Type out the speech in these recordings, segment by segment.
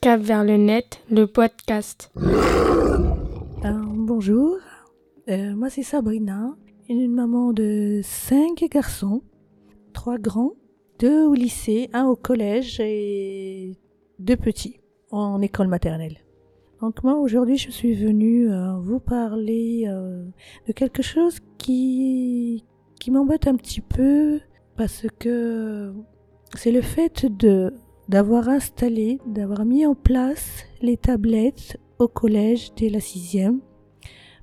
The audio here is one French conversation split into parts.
Cap vers le net, le podcast. Euh, bonjour, Euh, moi c'est Sabrina, une maman de cinq garçons, trois grands, deux au lycée, un au collège et deux petits en école maternelle. Donc moi aujourd'hui je suis venue euh, vous parler euh, de quelque chose qui qui m'embête un petit peu parce que c'est le fait de d'avoir installé, d'avoir mis en place les tablettes au collège dès la sixième.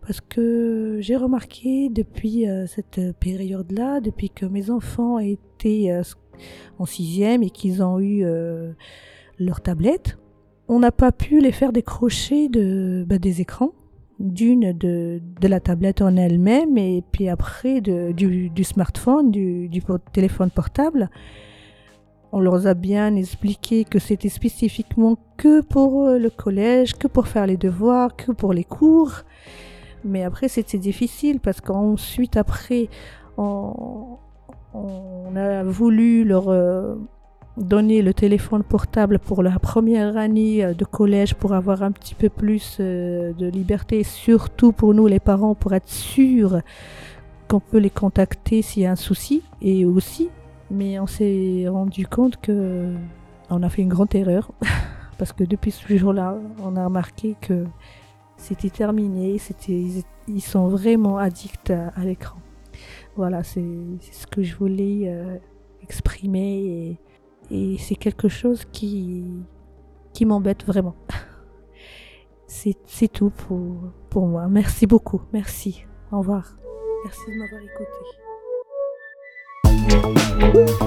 Parce que j'ai remarqué depuis euh, cette période-là, depuis que mes enfants étaient en sixième et qu'ils ont eu leurs tablettes, on n'a pas pu les faire décrocher de, bah, des écrans. D'une de, de la tablette en elle-même et puis après du, du smartphone, du, du téléphone portable. On leur a bien expliqué que c'était spécifiquement que pour euh, le collège, que pour faire les devoirs, que pour les cours. Mais après, c'était difficile parce qu'ensuite, après, on, on a voulu leur euh, donner le téléphone portable pour la première année euh, de collège pour avoir un petit peu plus euh, de liberté, surtout pour nous les parents, pour être sûrs qu'on peut les contacter s'il y a un souci. Et aussi, mais on s'est rendu compte que on a fait une grande erreur parce que depuis ce jour-là, on a remarqué que c'était terminé, c'était ils, sont vraiment addicts à, l'écran. Voilà, c'est ce que je voulais euh, exprimer et c'est quelque chose qui m'embête vraiment. C'est c'est tout pour pour moi. Merci beaucoup. Merci. Au revoir. Merci de m'avoir écouté.